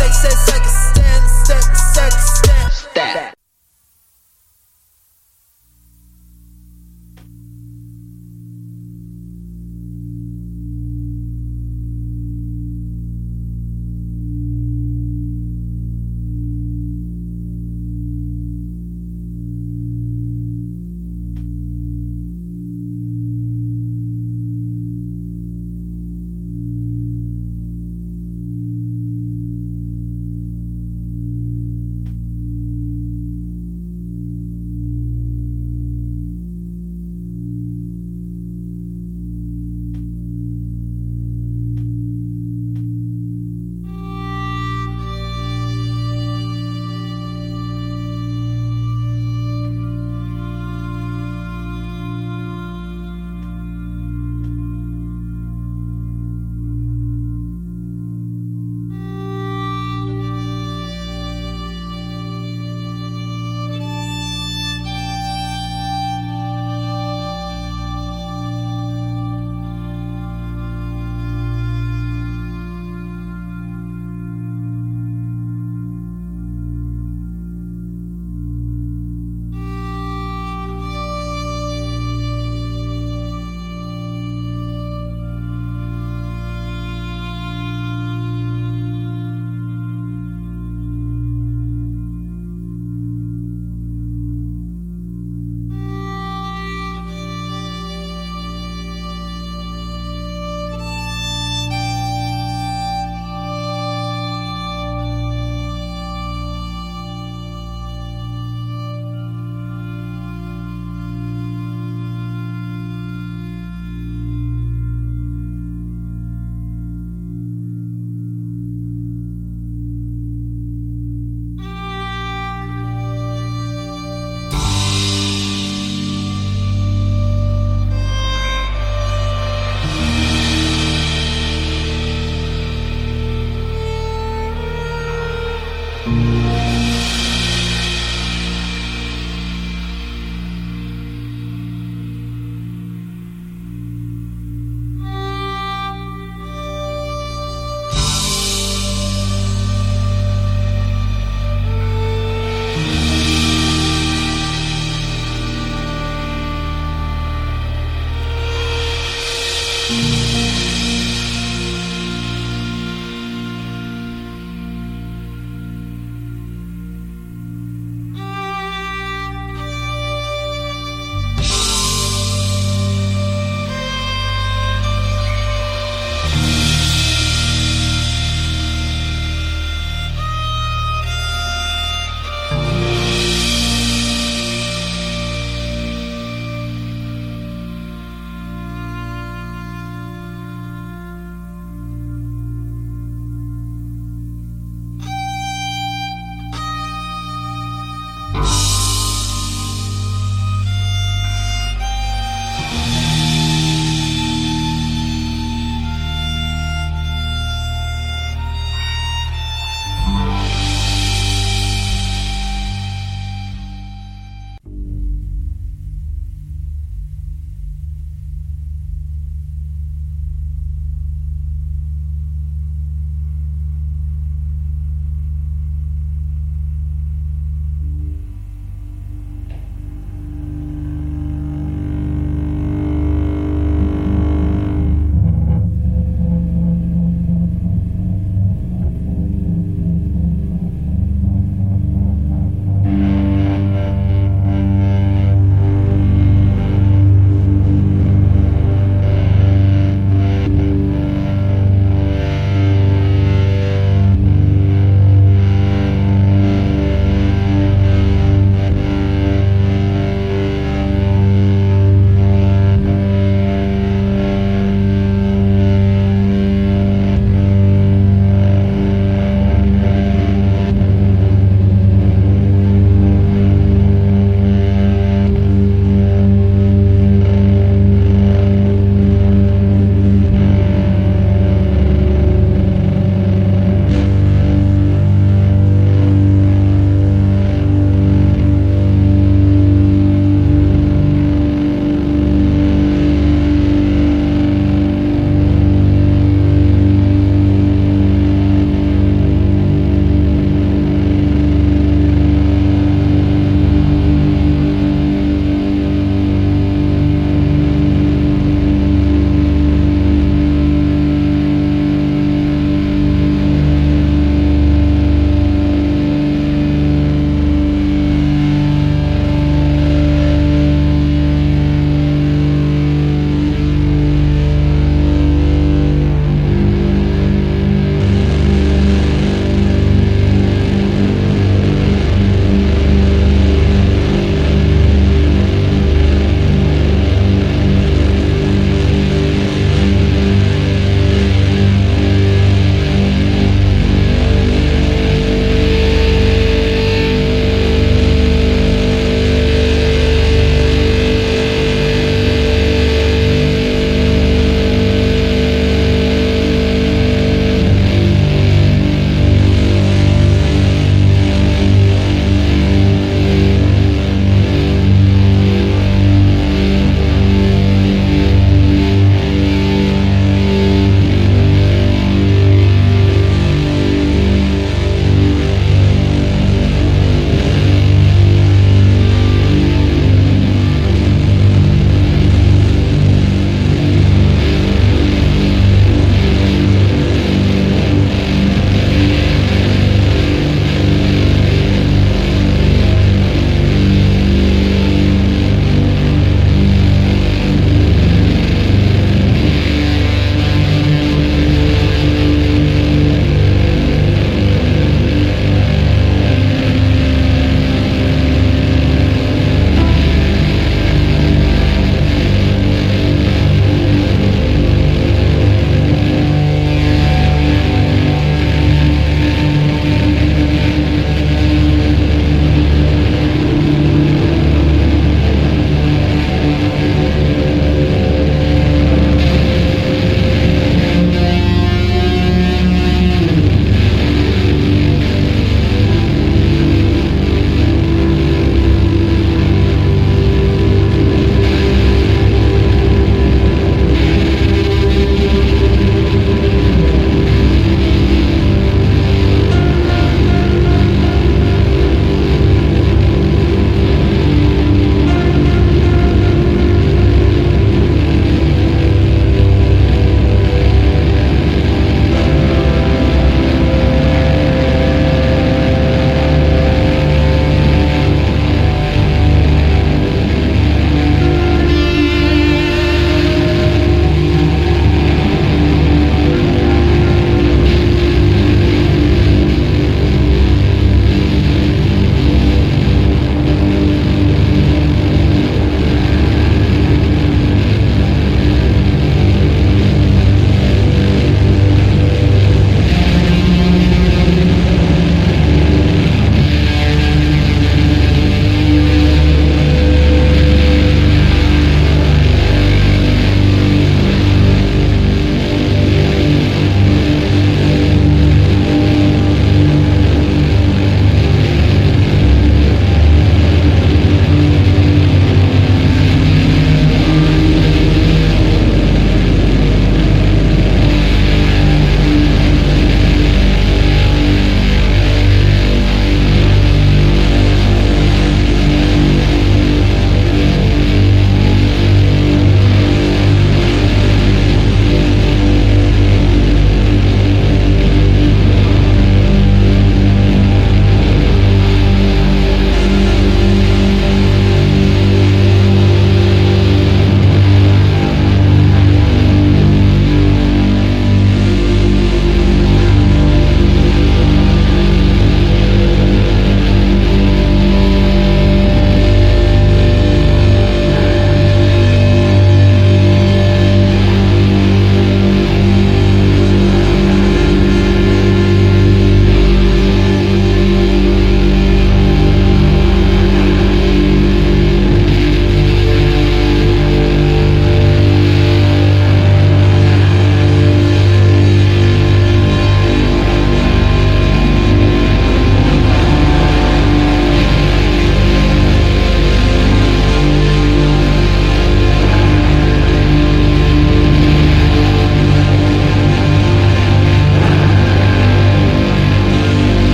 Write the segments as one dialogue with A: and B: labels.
A: shake, shake, stand, step,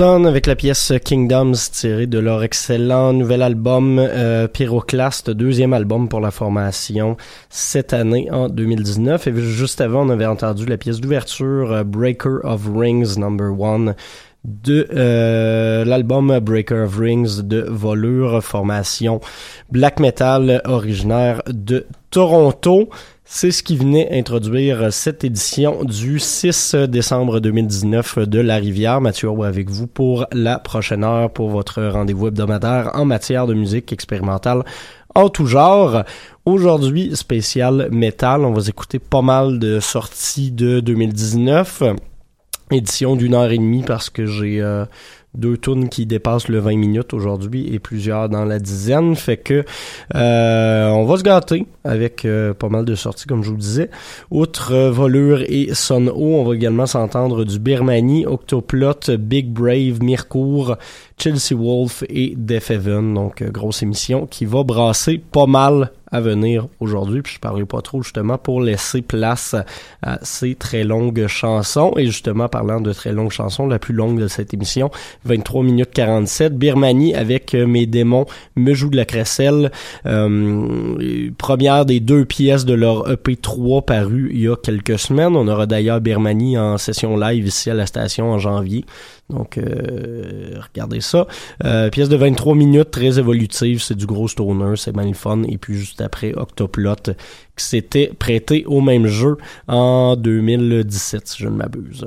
A: Avec la pièce Kingdoms tirée de leur excellent nouvel album euh, Pyroclast, deuxième album pour la formation cette année en 2019. Et juste avant, on avait entendu la pièce d'ouverture euh, Breaker of Rings Number One de euh, l'album Breaker of Rings de Volure, formation black metal originaire de Toronto. C'est ce qui venait introduire cette édition du 6 décembre 2019 de La Rivière. Mathieu avec vous pour la prochaine heure pour votre rendez-vous hebdomadaire en matière de musique expérimentale en tout genre. Aujourd'hui, spécial métal. On va écouter pas mal de sorties de 2019. Édition d'une heure et demie parce que j'ai euh, deux tunes qui dépassent le 20 minutes aujourd'hui et plusieurs dans la dizaine. Fait que euh, on va se gâter avec euh, pas mal de sorties, comme je vous disais. Outre euh, Volure et Son on va également s'entendre du Birmanie, Octoplot, Big Brave, Mircourt, Chelsea Wolf et Def Heaven. Donc, grosse émission qui va brasser pas mal à venir aujourd'hui. Puis je parlerai pas trop justement pour laisser place à ces très longues chansons. Et justement, parlant de très longues chansons, la plus longue de cette émission, 23 minutes 47, Birmanie avec euh, mes démons me joue de la crécelle. Euh, première des deux pièces de leur EP3 paru il y a quelques semaines. On aura d'ailleurs Birmanie en session live ici à la station en janvier. Donc, euh, regardez ça. Euh, pièce de 23 minutes, très évolutive. C'est du gros stoner, c'est mal. Et puis juste après, Octoplot, qui s'était prêté au même jeu en 2017, si je ne m'abuse.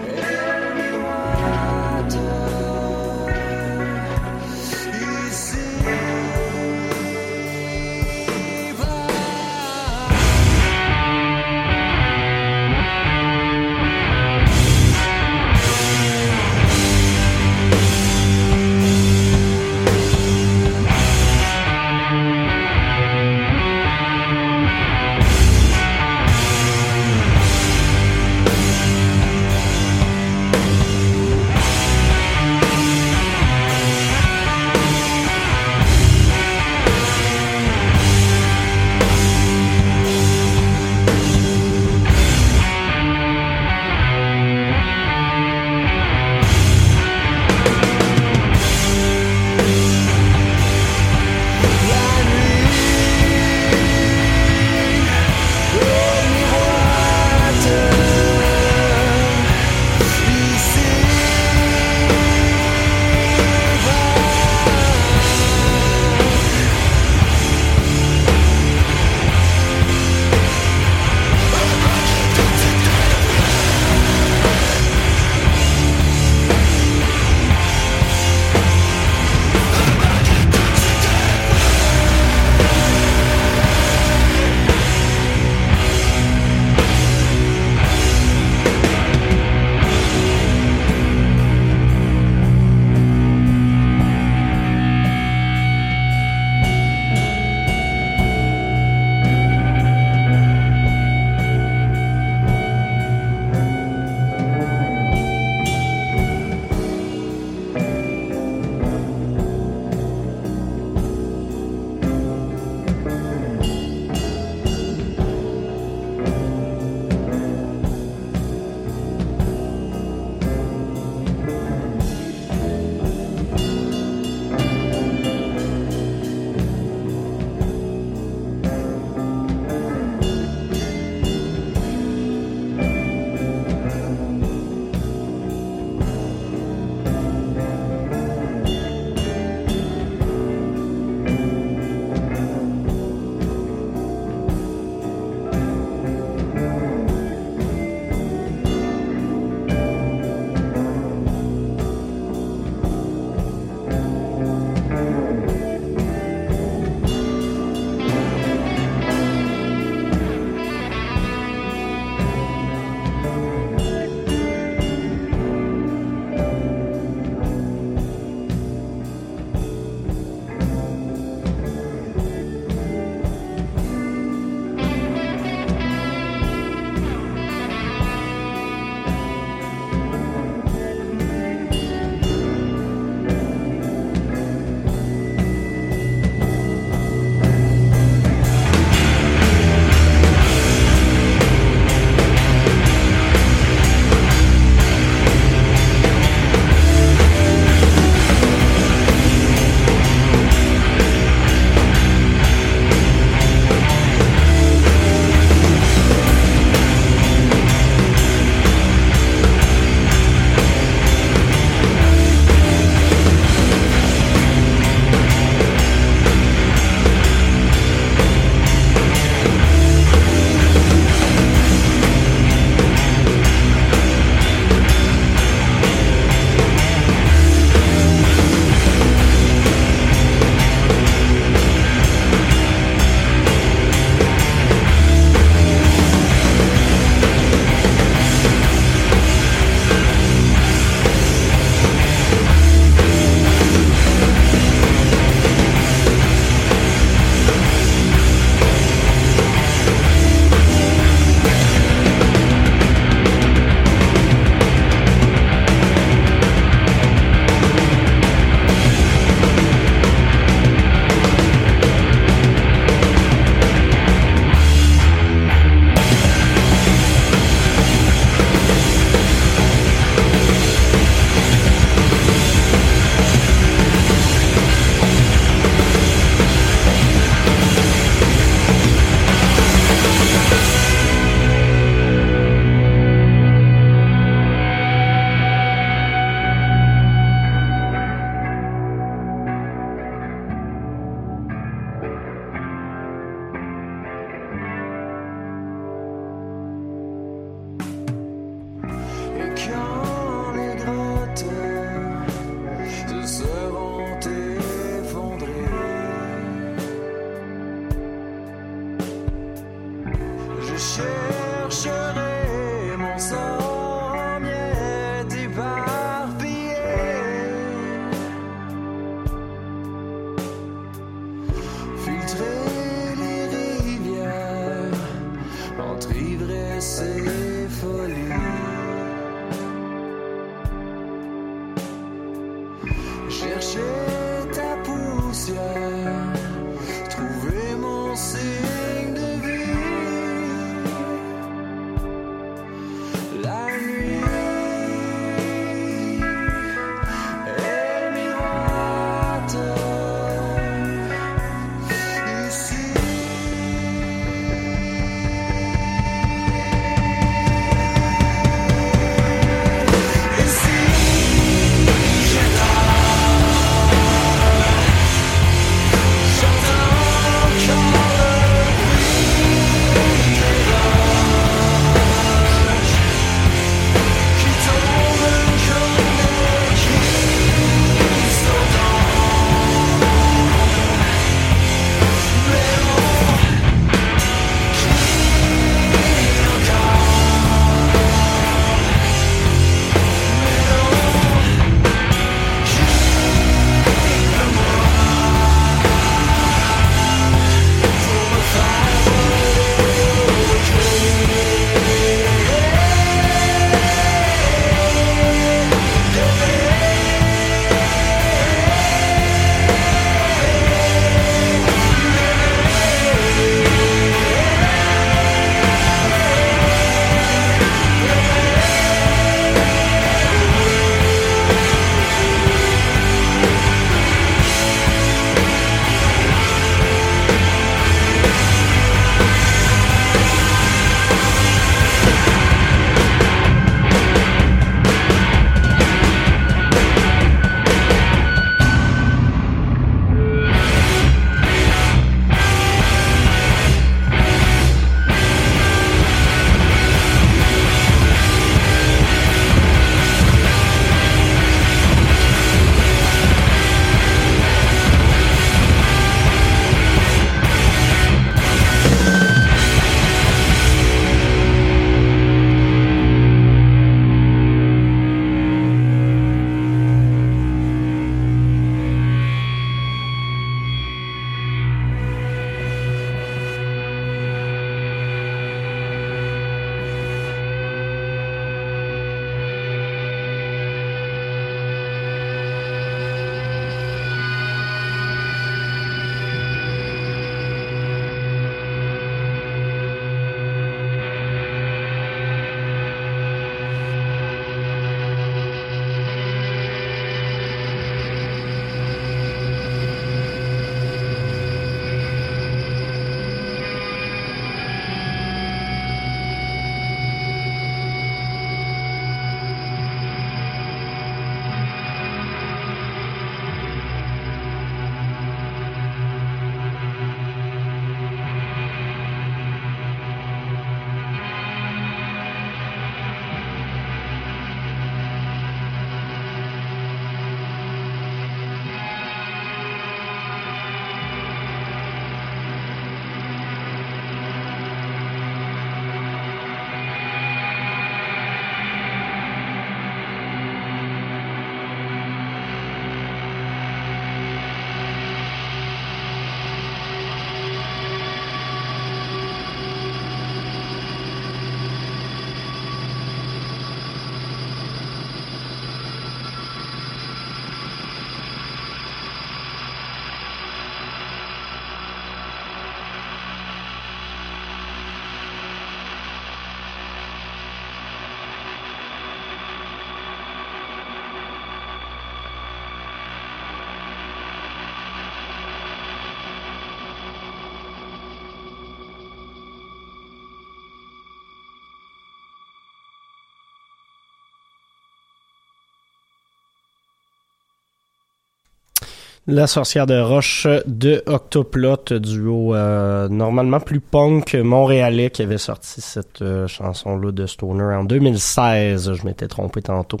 B: La
A: sorcière de roche de Octoplot, duo euh, normalement plus punk montréalais qui avait sorti cette euh, chanson-là de Stoner en 2016. Je m'étais trompé tantôt.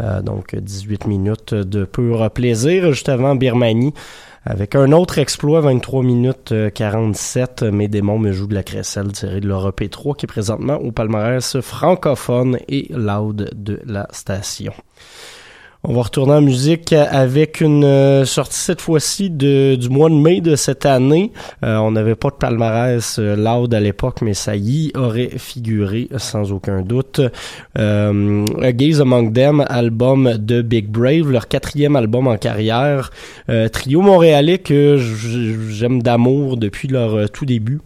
A: Euh, donc 18 minutes de pur plaisir juste avant Birmanie. Avec un autre exploit, 23 minutes 47, Mes démons me jouent de la crécelle tirée de l'Europe 3 qui est présentement au palmarès francophone et loud de la station. On va retourner en musique avec une euh, sortie cette fois-ci du mois de mai de cette année. Euh, on n'avait pas de palmarès euh, loud à l'époque, mais ça y aurait figuré sans aucun doute. Euh, A Gaze Among Them, album de Big Brave, leur quatrième album en carrière. trio montréalais que j'aime d'amour depuis leur tout début.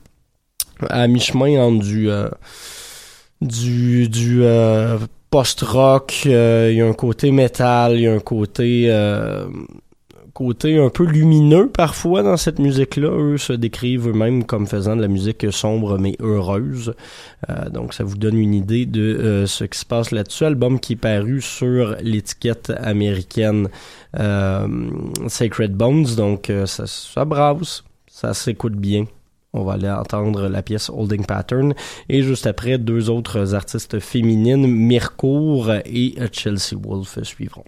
A: À mi-chemin entre du... du, du post-rock, euh, il y a un côté métal, il y a un côté euh, côté un peu lumineux parfois dans cette musique-là. Eux se décrivent eux-mêmes comme faisant de la musique sombre mais heureuse. Euh, donc ça vous donne une idée de ce qui se passe là-dessus. Album qui est paru sur l'étiquette américaine Sacred Bones. Donc ça, ça ça s'écoute bien. On va aller entendre la pièce Holding Pattern. Et juste après, deux autres artistes féminines, Mircourt et Chelsea Wolf suivront.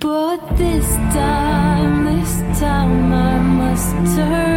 C: But this time, this time I must turn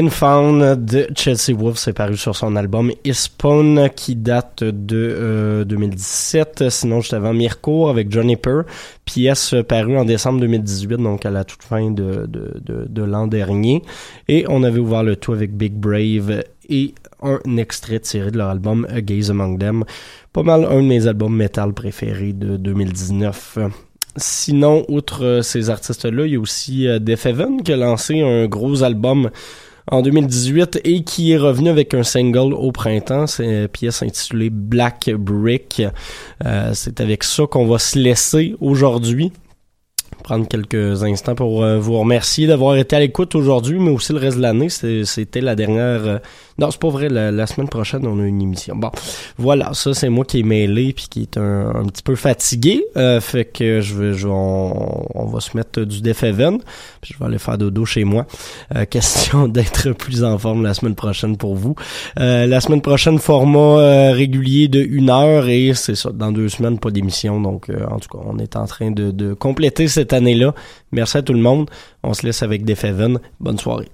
A: Windfound de Chelsea Wolf, c'est paru sur son album Ispawn qui date de euh, 2017. Sinon, juste avant Mirko avec Johnny Purr, pièce parue en décembre 2018, donc à la toute fin de, de, de, de l'an dernier. Et on avait ouvert le tout avec Big Brave et un extrait tiré de leur album A Gaze Among Them. Pas mal un de mes albums metal préférés de 2019. Sinon, outre euh, ces artistes-là, il y a aussi euh, Def Heaven qui a lancé un gros album en 2018 et qui est revenu avec un single au printemps. C'est une pièce intitulée Black Brick. Euh, c'est avec ça qu'on va se laisser aujourd'hui prendre quelques instants pour euh, vous remercier d'avoir été à l'écoute aujourd'hui, mais aussi le reste de l'année. C'était la dernière... Non, c'est pas vrai. La, la semaine prochaine, on a une émission. Bon, voilà. Ça, c'est moi qui est mêlé puis qui est un, un petit peu fatigué. Euh, fait que je vais... je on, on va se mettre du Def Heaven. Puis je vais aller faire dodo chez moi. Euh, question d'être plus en forme la semaine prochaine pour vous. Euh, la semaine prochaine, format euh, régulier de une heure et c'est ça, dans deux semaines, pas d'émission. Donc, euh, en tout cas, on est en train de, de compléter cette année-là. Merci à tout le monde. On se laisse avec Def Heaven. Bonne soirée.